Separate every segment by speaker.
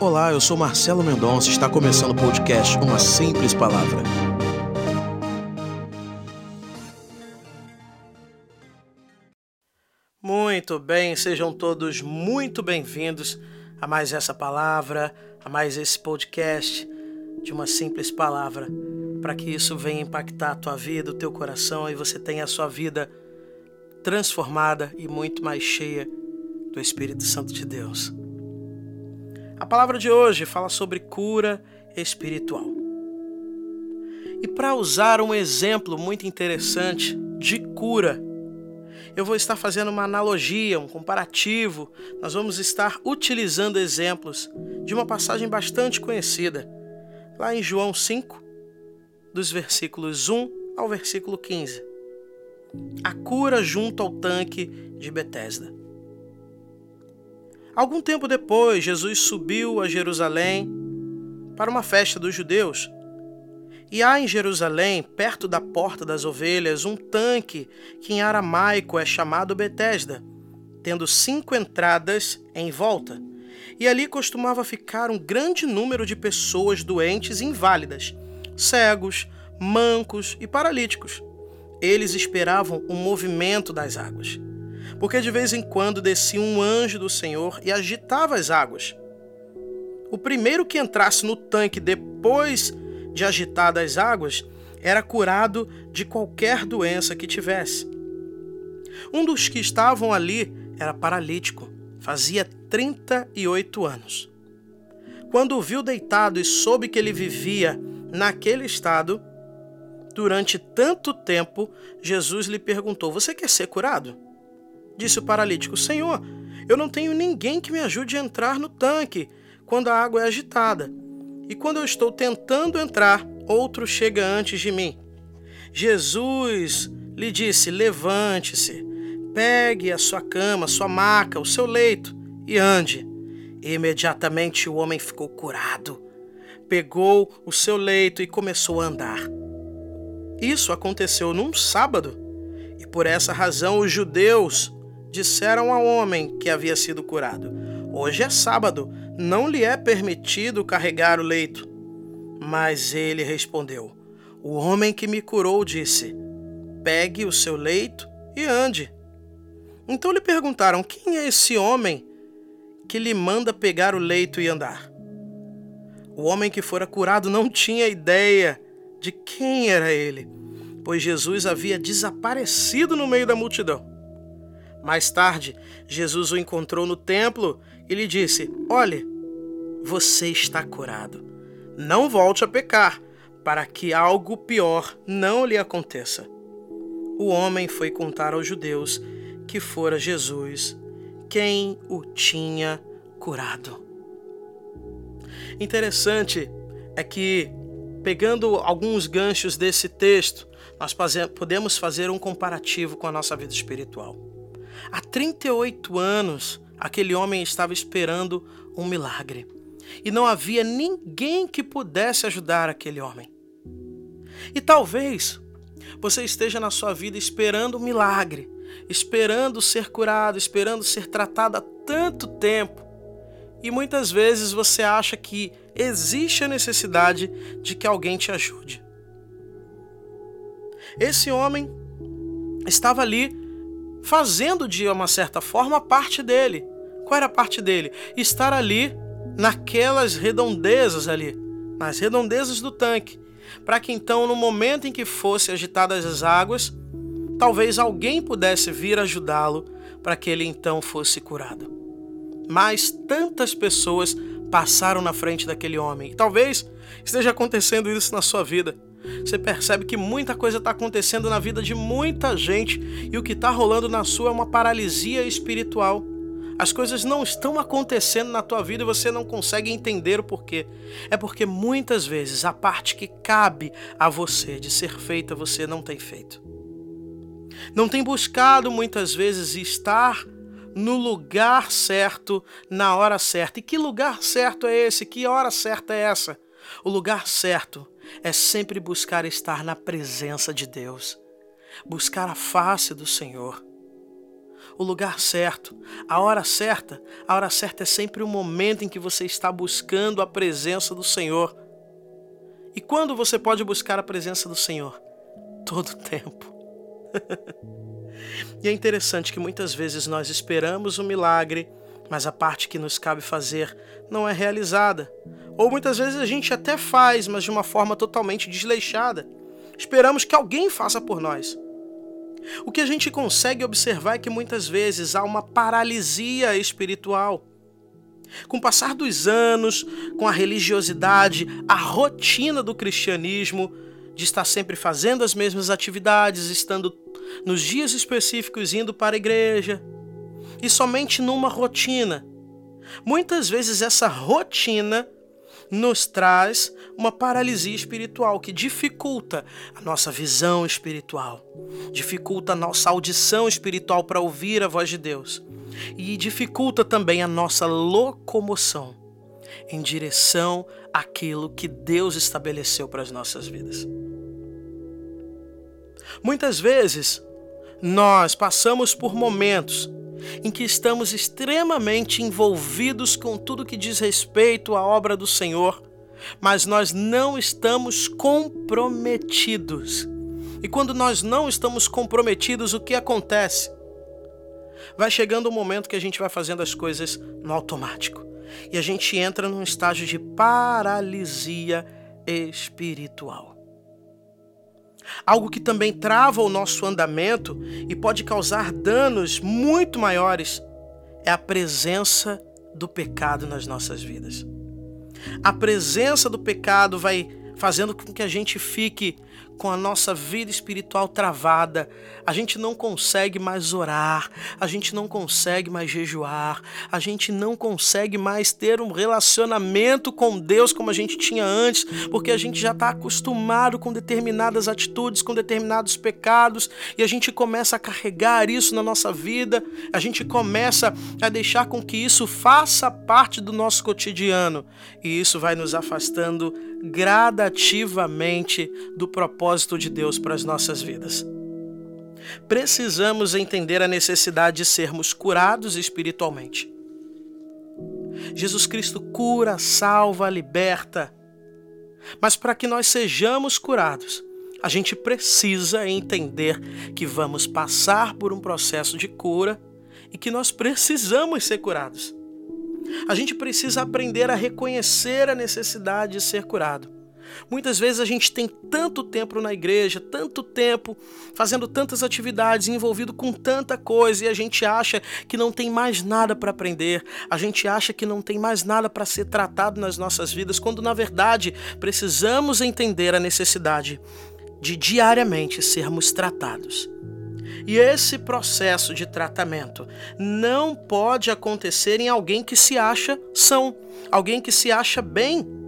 Speaker 1: Olá, eu sou Marcelo Mendonça está começando o podcast Uma Simples Palavra. Muito bem, sejam todos muito bem-vindos a mais essa palavra, a mais esse podcast de Uma Simples Palavra, para que isso venha impactar a tua vida, o teu coração e você tenha a sua vida transformada e muito mais cheia do Espírito Santo de Deus. A palavra de hoje fala sobre cura espiritual. E para usar um exemplo muito interessante de cura, eu vou estar fazendo uma analogia, um comparativo. Nós vamos estar utilizando exemplos de uma passagem bastante conhecida, lá em João 5, dos versículos 1 ao versículo 15. A cura junto ao tanque de Betesda. Algum tempo depois, Jesus subiu a Jerusalém para uma festa dos judeus. E há em Jerusalém, perto da Porta das Ovelhas, um tanque que em aramaico é chamado Betesda, tendo cinco entradas em volta. E ali costumava ficar um grande número de pessoas doentes e inválidas, cegos, mancos e paralíticos. Eles esperavam o movimento das águas porque de vez em quando descia um anjo do Senhor e agitava as águas. O primeiro que entrasse no tanque depois de agitadas as águas era curado de qualquer doença que tivesse. Um dos que estavam ali era paralítico, fazia 38 anos. Quando o viu deitado e soube que ele vivia naquele estado, durante tanto tempo, Jesus lhe perguntou: Você quer ser curado? Disse o paralítico: Senhor, eu não tenho ninguém que me ajude a entrar no tanque quando a água é agitada. E quando eu estou tentando entrar, outro chega antes de mim. Jesus lhe disse: Levante-se, pegue a sua cama, sua maca, o seu leito e ande. E imediatamente o homem ficou curado. Pegou o seu leito e começou a andar. Isso aconteceu num sábado, e por essa razão os judeus disseram ao homem que havia sido curado: Hoje é sábado, não lhe é permitido carregar o leito. Mas ele respondeu: O homem que me curou disse: Pegue o seu leito e ande. Então lhe perguntaram: Quem é esse homem que lhe manda pegar o leito e andar? O homem que fora curado não tinha ideia de quem era ele, pois Jesus havia desaparecido no meio da multidão. Mais tarde, Jesus o encontrou no templo e lhe disse: Olhe, você está curado. Não volte a pecar, para que algo pior não lhe aconteça. O homem foi contar aos judeus que fora Jesus quem o tinha curado. Interessante é que, pegando alguns ganchos desse texto, nós podemos fazer um comparativo com a nossa vida espiritual. Há 38 anos, aquele homem estava esperando um milagre. E não havia ninguém que pudesse ajudar aquele homem. E talvez você esteja na sua vida esperando um milagre, esperando ser curado, esperando ser tratado há tanto tempo. E muitas vezes você acha que existe a necessidade de que alguém te ajude. Esse homem estava ali fazendo de uma certa forma parte dele. Qual era a parte dele? Estar ali naquelas redondezas ali, nas redondezas do tanque, para que então no momento em que fossem agitadas as águas, talvez alguém pudesse vir ajudá-lo para que ele então fosse curado. Mas tantas pessoas passaram na frente daquele homem. E talvez esteja acontecendo isso na sua vida você percebe que muita coisa está acontecendo na vida de muita gente e o que está rolando na sua é uma paralisia espiritual. As coisas não estão acontecendo na tua vida e você não consegue entender o porquê. É porque muitas vezes a parte que cabe a você de ser feita você não tem feito. Não tem buscado muitas vezes estar no lugar certo, na hora certa. E que lugar certo é esse? Que hora certa é essa? O lugar certo é sempre buscar estar na presença de Deus, buscar a face do Senhor. o lugar certo, a hora certa. A hora certa é sempre o momento em que você está buscando a presença do Senhor. E quando você pode buscar a presença do Senhor? Todo tempo. e é interessante que muitas vezes nós esperamos um milagre, mas a parte que nos cabe fazer não é realizada. Ou muitas vezes a gente até faz, mas de uma forma totalmente desleixada. Esperamos que alguém faça por nós. O que a gente consegue observar é que muitas vezes há uma paralisia espiritual. Com o passar dos anos, com a religiosidade, a rotina do cristianismo, de estar sempre fazendo as mesmas atividades, estando nos dias específicos indo para a igreja, e somente numa rotina. Muitas vezes essa rotina nos traz uma paralisia espiritual que dificulta a nossa visão espiritual, dificulta a nossa audição espiritual para ouvir a voz de Deus e dificulta também a nossa locomoção em direção àquilo que Deus estabeleceu para as nossas vidas. Muitas vezes nós passamos por momentos em que estamos extremamente envolvidos com tudo que diz respeito à obra do Senhor, mas nós não estamos comprometidos. E quando nós não estamos comprometidos, o que acontece? Vai chegando o um momento que a gente vai fazendo as coisas no automático. E a gente entra num estágio de paralisia espiritual. Algo que também trava o nosso andamento e pode causar danos muito maiores é a presença do pecado nas nossas vidas. A presença do pecado vai fazendo com que a gente fique com a nossa vida espiritual travada, a gente não consegue mais orar, a gente não consegue mais jejuar, a gente não consegue mais ter um relacionamento com Deus como a gente tinha antes, porque a gente já está acostumado com determinadas atitudes, com determinados pecados, e a gente começa a carregar isso na nossa vida, a gente começa a deixar com que isso faça parte do nosso cotidiano, e isso vai nos afastando gradativamente do propósito de Deus para as nossas vidas. Precisamos entender a necessidade de sermos curados espiritualmente. Jesus Cristo cura, salva, liberta. Mas para que nós sejamos curados, a gente precisa entender que vamos passar por um processo de cura e que nós precisamos ser curados. A gente precisa aprender a reconhecer a necessidade de ser curado. Muitas vezes a gente tem tanto tempo na igreja, tanto tempo fazendo tantas atividades, envolvido com tanta coisa, e a gente acha que não tem mais nada para aprender, a gente acha que não tem mais nada para ser tratado nas nossas vidas, quando na verdade precisamos entender a necessidade de diariamente sermos tratados. E esse processo de tratamento não pode acontecer em alguém que se acha são, alguém que se acha bem.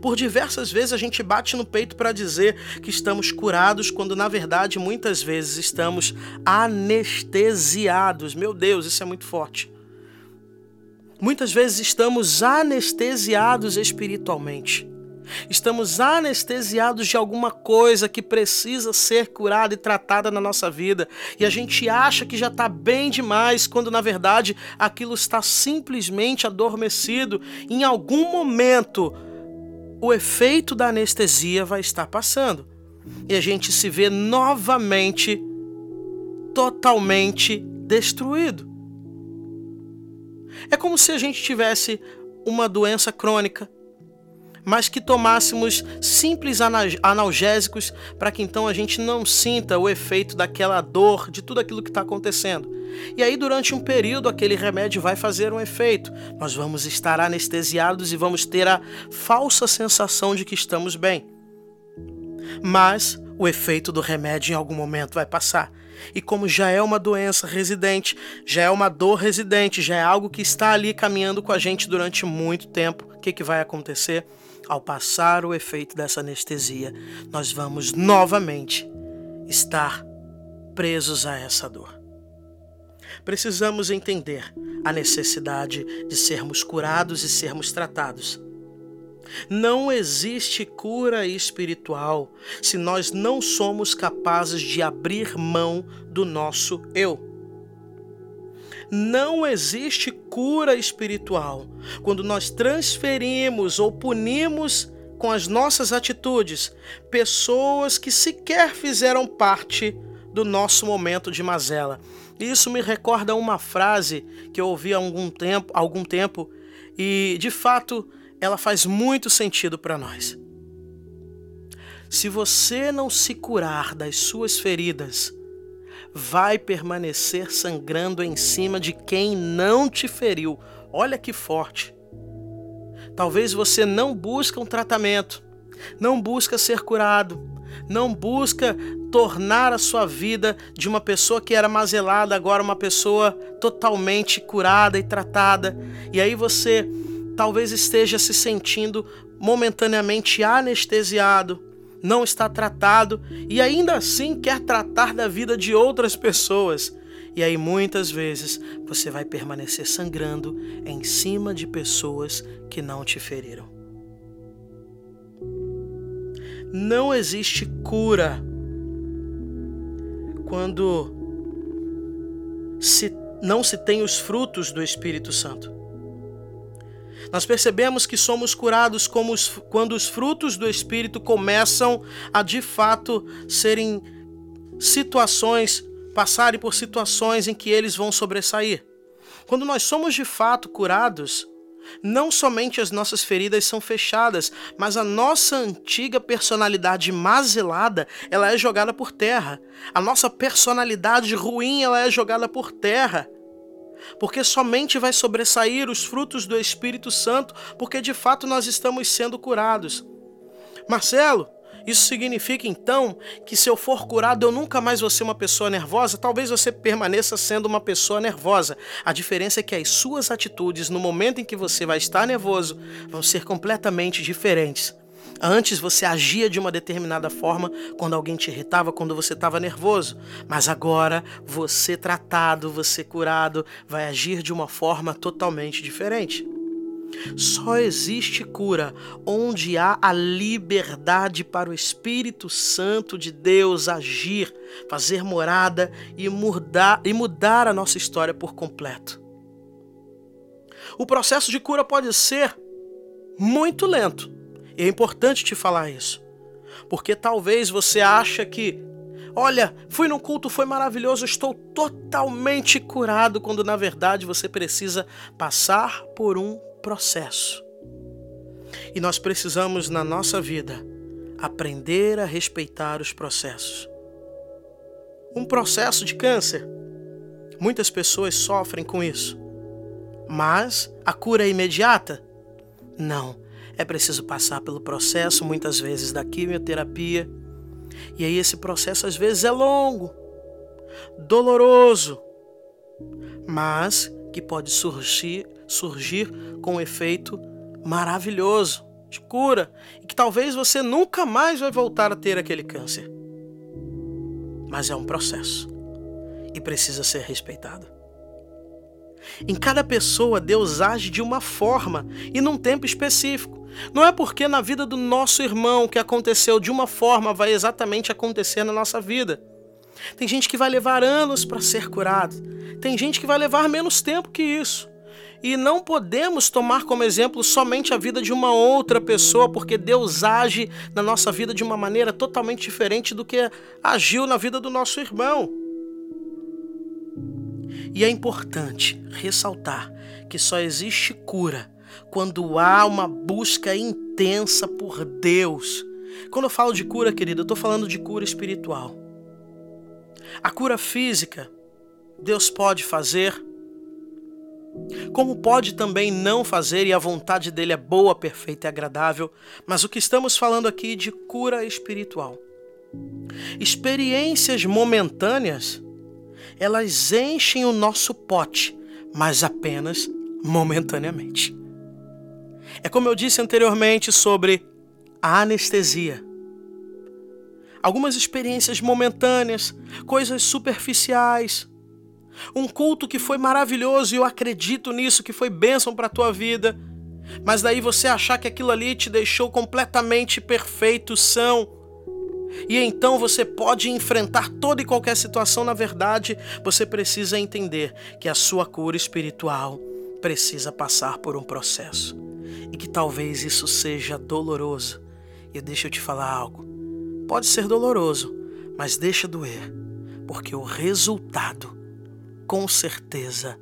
Speaker 1: Por diversas vezes a gente bate no peito para dizer que estamos curados, quando na verdade muitas vezes estamos anestesiados. Meu Deus, isso é muito forte. Muitas vezes estamos anestesiados espiritualmente. Estamos anestesiados de alguma coisa que precisa ser curada e tratada na nossa vida. E a gente acha que já está bem demais, quando na verdade aquilo está simplesmente adormecido. Em algum momento, o efeito da anestesia vai estar passando. E a gente se vê novamente totalmente destruído. É como se a gente tivesse uma doença crônica mas que tomássemos simples analgésicos para que então a gente não sinta o efeito daquela dor, de tudo aquilo que está acontecendo. E aí, durante um período, aquele remédio vai fazer um efeito. Nós vamos estar anestesiados e vamos ter a falsa sensação de que estamos bem. Mas o efeito do remédio em algum momento vai passar. E como já é uma doença residente, já é uma dor residente, já é algo que está ali caminhando com a gente durante muito tempo, o que, que vai acontecer? Ao passar o efeito dessa anestesia, nós vamos novamente estar presos a essa dor. Precisamos entender a necessidade de sermos curados e sermos tratados. Não existe cura espiritual se nós não somos capazes de abrir mão do nosso eu. Não existe cura espiritual quando nós transferimos ou punimos com as nossas atitudes pessoas que sequer fizeram parte do nosso momento de mazela. Isso me recorda uma frase que eu ouvi há algum tempo, algum tempo e de fato ela faz muito sentido para nós. Se você não se curar das suas feridas, vai permanecer sangrando em cima de quem não te feriu. Olha que forte. Talvez você não busque um tratamento, não busca ser curado, não busca tornar a sua vida de uma pessoa que era mazelada agora uma pessoa totalmente curada e tratada. E aí você talvez esteja se sentindo momentaneamente anestesiado, não está tratado e ainda assim quer tratar da vida de outras pessoas. E aí muitas vezes você vai permanecer sangrando em cima de pessoas que não te feriram. Não existe cura quando se, não se tem os frutos do Espírito Santo. Nós percebemos que somos curados os, quando os frutos do Espírito começam a de fato serem situações, passarem por situações em que eles vão sobressair. Quando nós somos de fato curados, não somente as nossas feridas são fechadas, mas a nossa antiga personalidade mazelada, ela é jogada por terra. A nossa personalidade ruim, ela é jogada por terra porque somente vai sobressair os frutos do Espírito Santo, porque de fato nós estamos sendo curados. Marcelo, isso significa então que se eu for curado eu nunca mais vou ser uma pessoa nervosa? Talvez você permaneça sendo uma pessoa nervosa. A diferença é que as suas atitudes no momento em que você vai estar nervoso vão ser completamente diferentes. Antes você agia de uma determinada forma quando alguém te irritava, quando você estava nervoso. Mas agora você tratado, você curado, vai agir de uma forma totalmente diferente. Só existe cura onde há a liberdade para o Espírito Santo de Deus agir, fazer morada e mudar, e mudar a nossa história por completo. O processo de cura pode ser muito lento, é importante te falar isso. Porque talvez você acha que, olha, fui no culto, foi maravilhoso, estou totalmente curado, quando na verdade você precisa passar por um processo. E nós precisamos na nossa vida aprender a respeitar os processos. Um processo de câncer. Muitas pessoas sofrem com isso. Mas a cura é imediata? Não é preciso passar pelo processo, muitas vezes, da quimioterapia. E aí esse processo às vezes é longo, doloroso, mas que pode surgir, surgir com um efeito maravilhoso de cura e que talvez você nunca mais vai voltar a ter aquele câncer. Mas é um processo e precisa ser respeitado. Em cada pessoa, Deus age de uma forma e num tempo específico. Não é porque na vida do nosso irmão que aconteceu de uma forma vai exatamente acontecer na nossa vida. Tem gente que vai levar anos para ser curado. Tem gente que vai levar menos tempo que isso. E não podemos tomar como exemplo somente a vida de uma outra pessoa, porque Deus age na nossa vida de uma maneira totalmente diferente do que agiu na vida do nosso irmão. E é importante ressaltar que só existe cura quando há uma busca intensa por Deus. Quando eu falo de cura, querida, eu estou falando de cura espiritual. A cura física, Deus pode fazer, como pode também não fazer, e a vontade dele é boa, perfeita e agradável, mas o que estamos falando aqui de cura espiritual. Experiências momentâneas, elas enchem o nosso pote, mas apenas momentaneamente. É como eu disse anteriormente sobre a anestesia. Algumas experiências momentâneas, coisas superficiais. Um culto que foi maravilhoso e eu acredito nisso, que foi bênção para a tua vida. Mas daí você achar que aquilo ali te deixou completamente perfeito, são. E então você pode enfrentar toda e qualquer situação. Na verdade, você precisa entender que a sua cura espiritual precisa passar por um processo. E que talvez isso seja doloroso. E deixa eu te falar algo. Pode ser doloroso, mas deixa doer, porque o resultado, com certeza,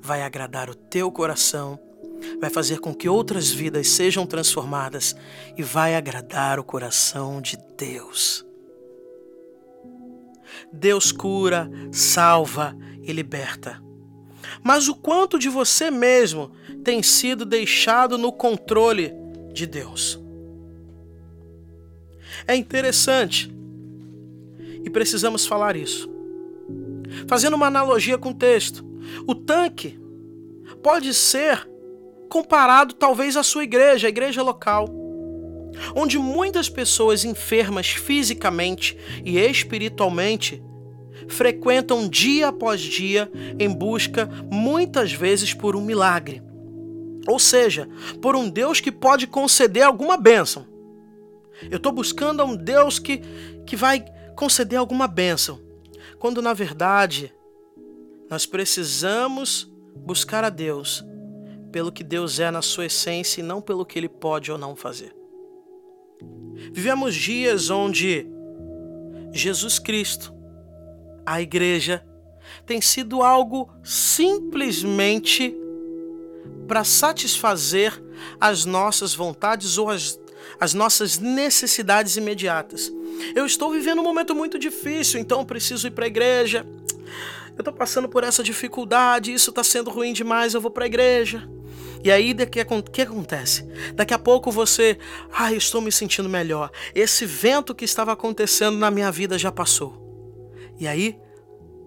Speaker 1: vai agradar o teu coração, vai fazer com que outras vidas sejam transformadas e vai agradar o coração de Deus. Deus cura, salva e liberta. Mas o quanto de você mesmo tem sido deixado no controle de Deus? É interessante e precisamos falar isso. Fazendo uma analogia com o texto, o tanque pode ser comparado talvez à sua igreja, a igreja local, onde muitas pessoas enfermas fisicamente e espiritualmente frequentam dia após dia em busca, muitas vezes, por um milagre. Ou seja, por um Deus que pode conceder alguma bênção. Eu estou buscando um Deus que, que vai conceder alguma bênção, quando na verdade nós precisamos buscar a Deus pelo que Deus é na sua essência e não pelo que ele pode ou não fazer. Vivemos dias onde Jesus Cristo, a igreja, tem sido algo simplesmente para satisfazer as nossas vontades ou as, as nossas necessidades imediatas. Eu estou vivendo um momento muito difícil, então preciso ir para a igreja. Eu estou passando por essa dificuldade, isso está sendo ruim demais, eu vou para a igreja. E aí, o que, que acontece? Daqui a pouco você, ah, estou me sentindo melhor. Esse vento que estava acontecendo na minha vida já passou. E aí,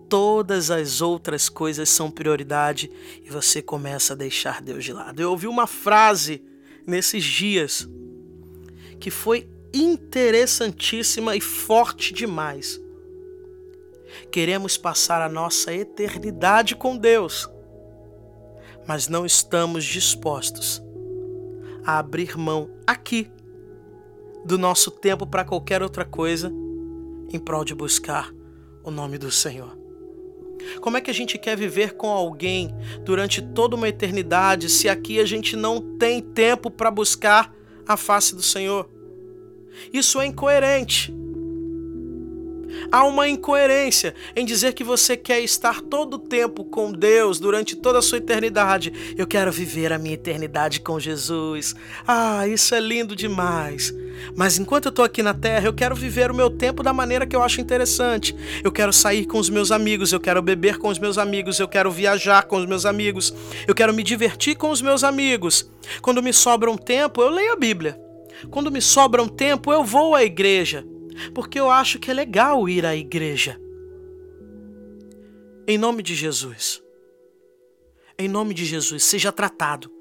Speaker 1: todas as outras coisas são prioridade e você começa a deixar Deus de lado. Eu ouvi uma frase nesses dias que foi interessantíssima e forte demais. Queremos passar a nossa eternidade com Deus, mas não estamos dispostos a abrir mão aqui do nosso tempo para qualquer outra coisa em prol de buscar o nome do Senhor. Como é que a gente quer viver com alguém durante toda uma eternidade se aqui a gente não tem tempo para buscar a face do Senhor? Isso é incoerente. Há uma incoerência em dizer que você quer estar todo o tempo com Deus durante toda a sua eternidade. Eu quero viver a minha eternidade com Jesus. Ah, isso é lindo demais. Mas enquanto eu estou aqui na terra, eu quero viver o meu tempo da maneira que eu acho interessante. Eu quero sair com os meus amigos, eu quero beber com os meus amigos, eu quero viajar com os meus amigos, eu quero me divertir com os meus amigos. Quando me sobra um tempo, eu leio a Bíblia. Quando me sobra um tempo, eu vou à igreja, porque eu acho que é legal ir à igreja. Em nome de Jesus. Em nome de Jesus, seja tratado,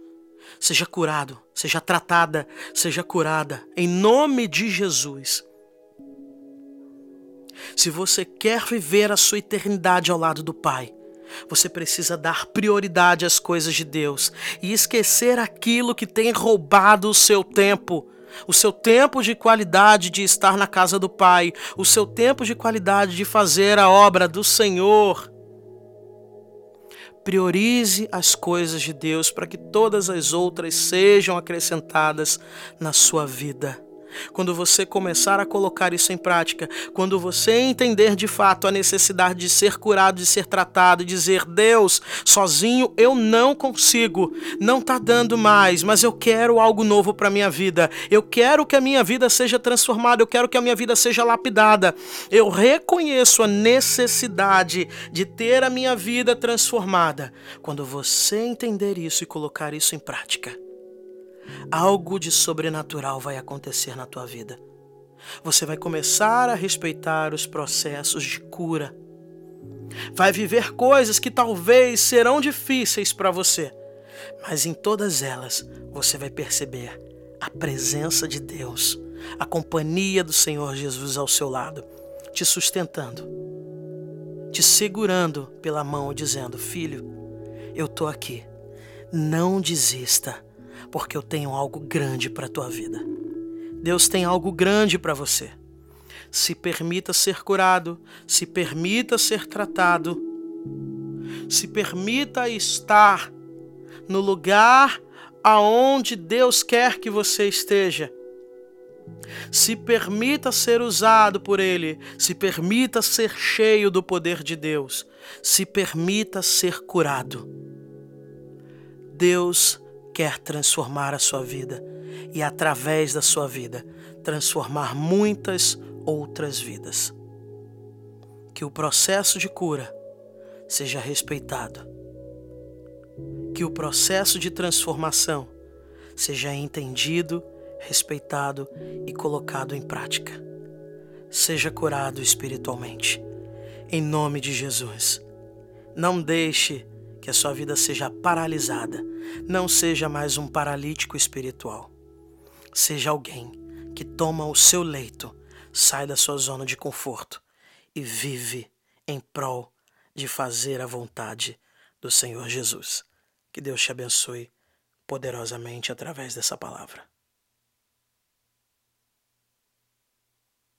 Speaker 1: seja curado, seja tratada, seja curada. Em nome de Jesus. Se você quer viver a sua eternidade ao lado do Pai, você precisa dar prioridade às coisas de Deus e esquecer aquilo que tem roubado o seu tempo o seu tempo de qualidade de estar na casa do Pai, o seu tempo de qualidade de fazer a obra do Senhor. Priorize as coisas de Deus para que todas as outras sejam acrescentadas na sua vida. Quando você começar a colocar isso em prática, quando você entender de fato a necessidade de ser curado, de ser tratado, dizer: Deus, sozinho eu não consigo, não está dando mais, mas eu quero algo novo para minha vida. Eu quero que a minha vida seja transformada, eu quero que a minha vida seja lapidada. Eu reconheço a necessidade de ter a minha vida transformada. Quando você entender isso e colocar isso em prática, algo de sobrenatural vai acontecer na tua vida. Você vai começar a respeitar os processos de cura. Vai viver coisas que talvez serão difíceis para você, mas em todas elas você vai perceber a presença de Deus, a companhia do Senhor Jesus ao seu lado, te sustentando, te segurando pela mão, dizendo: Filho, eu estou aqui. Não desista porque eu tenho algo grande para a tua vida. Deus tem algo grande para você. Se permita ser curado, se permita ser tratado, se permita estar no lugar aonde Deus quer que você esteja. Se permita ser usado por Ele, se permita ser cheio do poder de Deus, se permita ser curado. Deus quer transformar a sua vida e, através da sua vida, transformar muitas outras vidas. Que o processo de cura seja respeitado. Que o processo de transformação seja entendido, respeitado e colocado em prática. Seja curado espiritualmente. Em nome de Jesus. Não deixe que a sua vida seja paralisada. Não seja mais um paralítico espiritual. Seja alguém que toma o seu leito sai da sua zona de conforto e vive em prol de fazer a vontade do Senhor Jesus. Que Deus te abençoe poderosamente através dessa palavra.